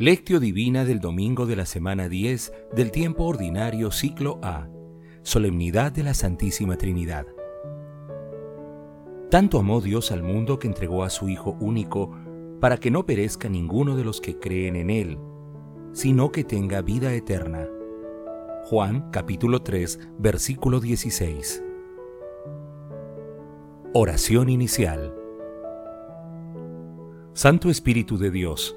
Lectio Divina del domingo de la semana 10 del tiempo ordinario ciclo A. Solemnidad de la Santísima Trinidad. Tanto amó Dios al mundo que entregó a su Hijo único para que no perezca ninguno de los que creen en Él, sino que tenga vida eterna. Juan capítulo 3 versículo 16. Oración inicial. Santo Espíritu de Dios,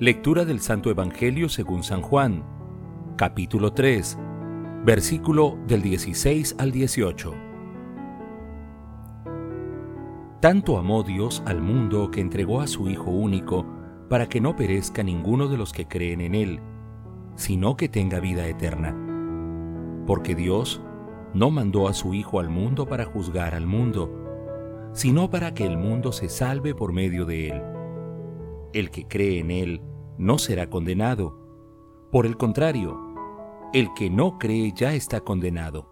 Lectura del Santo Evangelio según San Juan, capítulo 3, versículo del 16 al 18. Tanto amó Dios al mundo que entregó a su Hijo único para que no perezca ninguno de los que creen en Él, sino que tenga vida eterna. Porque Dios no mandó a su Hijo al mundo para juzgar al mundo, sino para que el mundo se salve por medio de Él. El que cree en Él no será condenado. Por el contrario, el que no cree ya está condenado,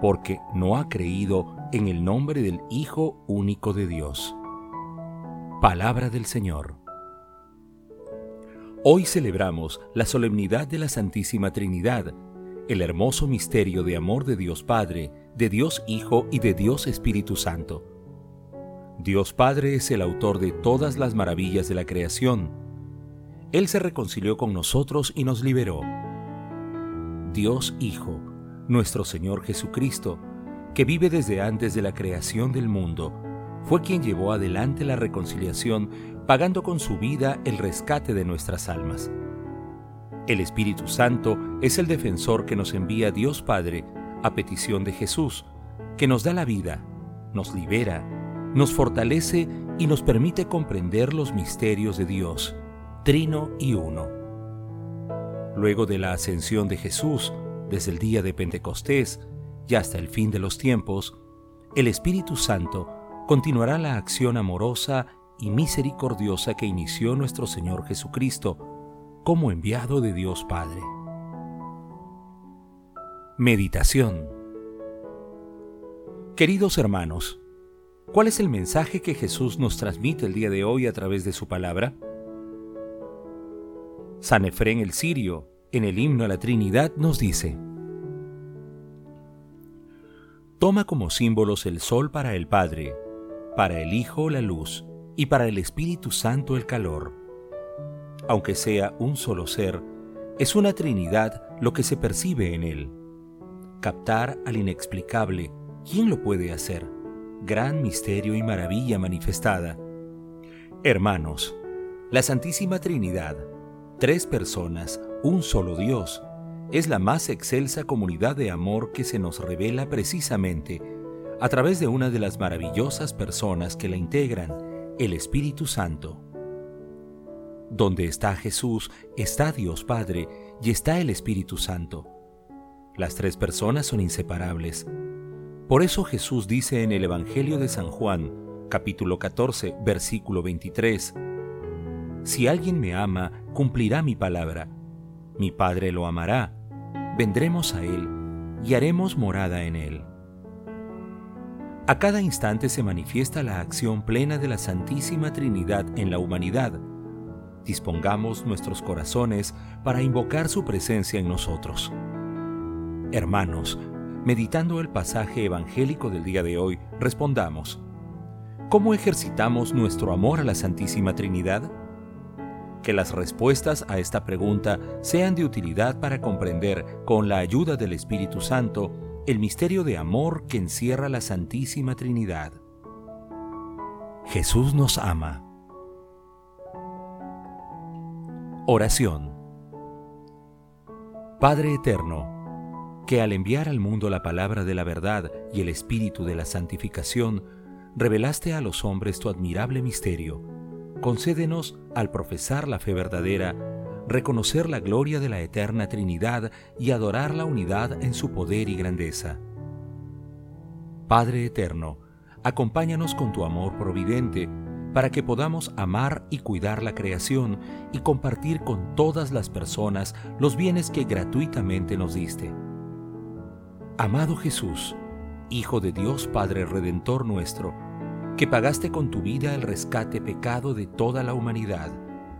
porque no ha creído en el nombre del Hijo único de Dios. Palabra del Señor. Hoy celebramos la solemnidad de la Santísima Trinidad, el hermoso misterio de amor de Dios Padre, de Dios Hijo y de Dios Espíritu Santo. Dios Padre es el autor de todas las maravillas de la creación él se reconcilió con nosotros y nos liberó. Dios Hijo, nuestro Señor Jesucristo, que vive desde antes de la creación del mundo, fue quien llevó adelante la reconciliación pagando con su vida el rescate de nuestras almas. El Espíritu Santo es el defensor que nos envía Dios Padre a petición de Jesús, que nos da la vida, nos libera, nos fortalece y nos permite comprender los misterios de Dios trino y uno. Luego de la ascensión de Jesús, desde el día de Pentecostés y hasta el fin de los tiempos, el Espíritu Santo continuará la acción amorosa y misericordiosa que inició nuestro Señor Jesucristo como enviado de Dios Padre. Meditación Queridos hermanos, ¿cuál es el mensaje que Jesús nos transmite el día de hoy a través de su palabra? San Efrén el Sirio, en el himno a la Trinidad, nos dice, Toma como símbolos el sol para el Padre, para el Hijo la luz y para el Espíritu Santo el calor. Aunque sea un solo ser, es una Trinidad lo que se percibe en él. Captar al inexplicable, ¿quién lo puede hacer? Gran misterio y maravilla manifestada. Hermanos, la Santísima Trinidad tres personas, un solo Dios, es la más excelsa comunidad de amor que se nos revela precisamente a través de una de las maravillosas personas que la integran, el Espíritu Santo. Donde está Jesús, está Dios Padre y está el Espíritu Santo. Las tres personas son inseparables. Por eso Jesús dice en el Evangelio de San Juan, capítulo 14, versículo 23, si alguien me ama, cumplirá mi palabra. Mi Padre lo amará. Vendremos a Él y haremos morada en Él. A cada instante se manifiesta la acción plena de la Santísima Trinidad en la humanidad. Dispongamos nuestros corazones para invocar su presencia en nosotros. Hermanos, meditando el pasaje evangélico del día de hoy, respondamos, ¿cómo ejercitamos nuestro amor a la Santísima Trinidad? Que las respuestas a esta pregunta sean de utilidad para comprender, con la ayuda del Espíritu Santo, el misterio de amor que encierra la Santísima Trinidad. Jesús nos ama. Oración. Padre Eterno, que al enviar al mundo la palabra de la verdad y el espíritu de la santificación, revelaste a los hombres tu admirable misterio concédenos, al profesar la fe verdadera, reconocer la gloria de la eterna Trinidad y adorar la unidad en su poder y grandeza. Padre eterno, acompáñanos con tu amor providente, para que podamos amar y cuidar la creación y compartir con todas las personas los bienes que gratuitamente nos diste. Amado Jesús, Hijo de Dios Padre Redentor nuestro, que pagaste con tu vida el rescate pecado de toda la humanidad,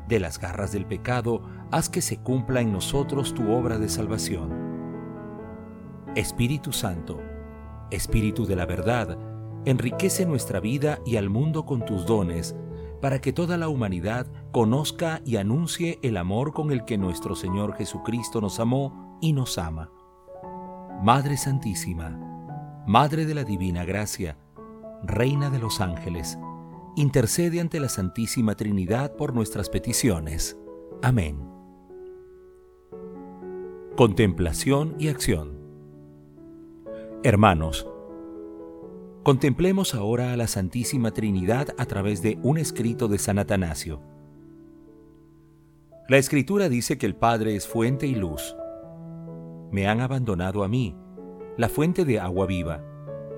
de las garras del pecado, haz que se cumpla en nosotros tu obra de salvación. Espíritu Santo, Espíritu de la verdad, enriquece nuestra vida y al mundo con tus dones, para que toda la humanidad conozca y anuncie el amor con el que nuestro Señor Jesucristo nos amó y nos ama. Madre Santísima, Madre de la Divina Gracia, Reina de los Ángeles, intercede ante la Santísima Trinidad por nuestras peticiones. Amén. Contemplación y acción Hermanos, Contemplemos ahora a la Santísima Trinidad a través de un escrito de San Atanasio. La Escritura dice que el Padre es fuente y luz. Me han abandonado a mí, la fuente de agua viva.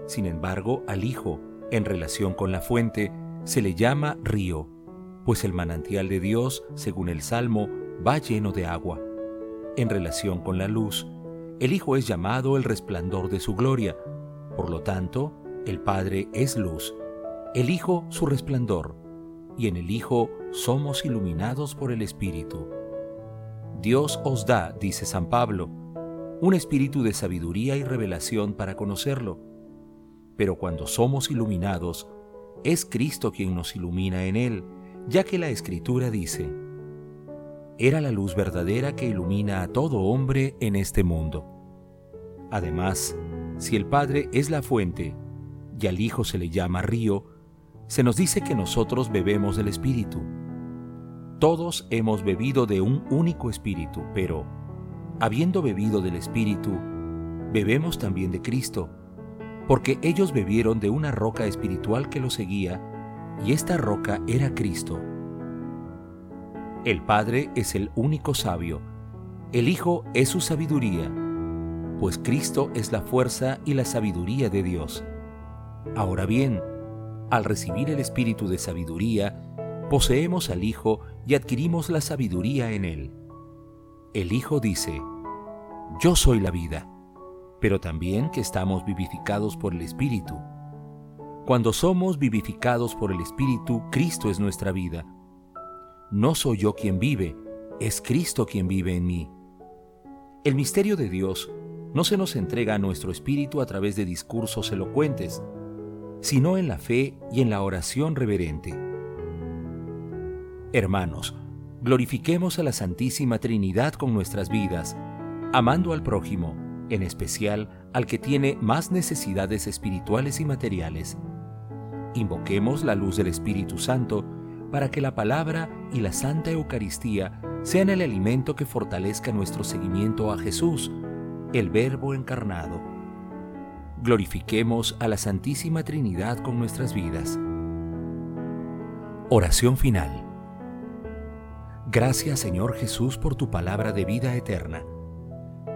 Sin embargo, al Hijo, en relación con la fuente, se le llama río, pues el manantial de Dios, según el Salmo, va lleno de agua. En relación con la luz, el Hijo es llamado el resplandor de su gloria. Por lo tanto, el Padre es luz, el Hijo su resplandor, y en el Hijo somos iluminados por el Espíritu. Dios os da, dice San Pablo, un espíritu de sabiduría y revelación para conocerlo. Pero cuando somos iluminados, es Cristo quien nos ilumina en él, ya que la Escritura dice, era la luz verdadera que ilumina a todo hombre en este mundo. Además, si el Padre es la fuente, y al Hijo se le llama río, se nos dice que nosotros bebemos del Espíritu. Todos hemos bebido de un único Espíritu, pero, habiendo bebido del Espíritu, bebemos también de Cristo, porque ellos bebieron de una roca espiritual que los seguía, y esta roca era Cristo. El Padre es el único sabio, el Hijo es su sabiduría, pues Cristo es la fuerza y la sabiduría de Dios. Ahora bien, al recibir el espíritu de sabiduría, poseemos al Hijo y adquirimos la sabiduría en Él. El Hijo dice, Yo soy la vida, pero también que estamos vivificados por el Espíritu. Cuando somos vivificados por el Espíritu, Cristo es nuestra vida. No soy yo quien vive, es Cristo quien vive en mí. El misterio de Dios no se nos entrega a nuestro espíritu a través de discursos elocuentes, sino en la fe y en la oración reverente. Hermanos, glorifiquemos a la Santísima Trinidad con nuestras vidas, amando al prójimo, en especial al que tiene más necesidades espirituales y materiales. Invoquemos la luz del Espíritu Santo para que la palabra y la Santa Eucaristía sean el alimento que fortalezca nuestro seguimiento a Jesús, el Verbo encarnado glorifiquemos a la Santísima Trinidad con nuestras vidas. Oración final. Gracias Señor Jesús por tu palabra de vida eterna.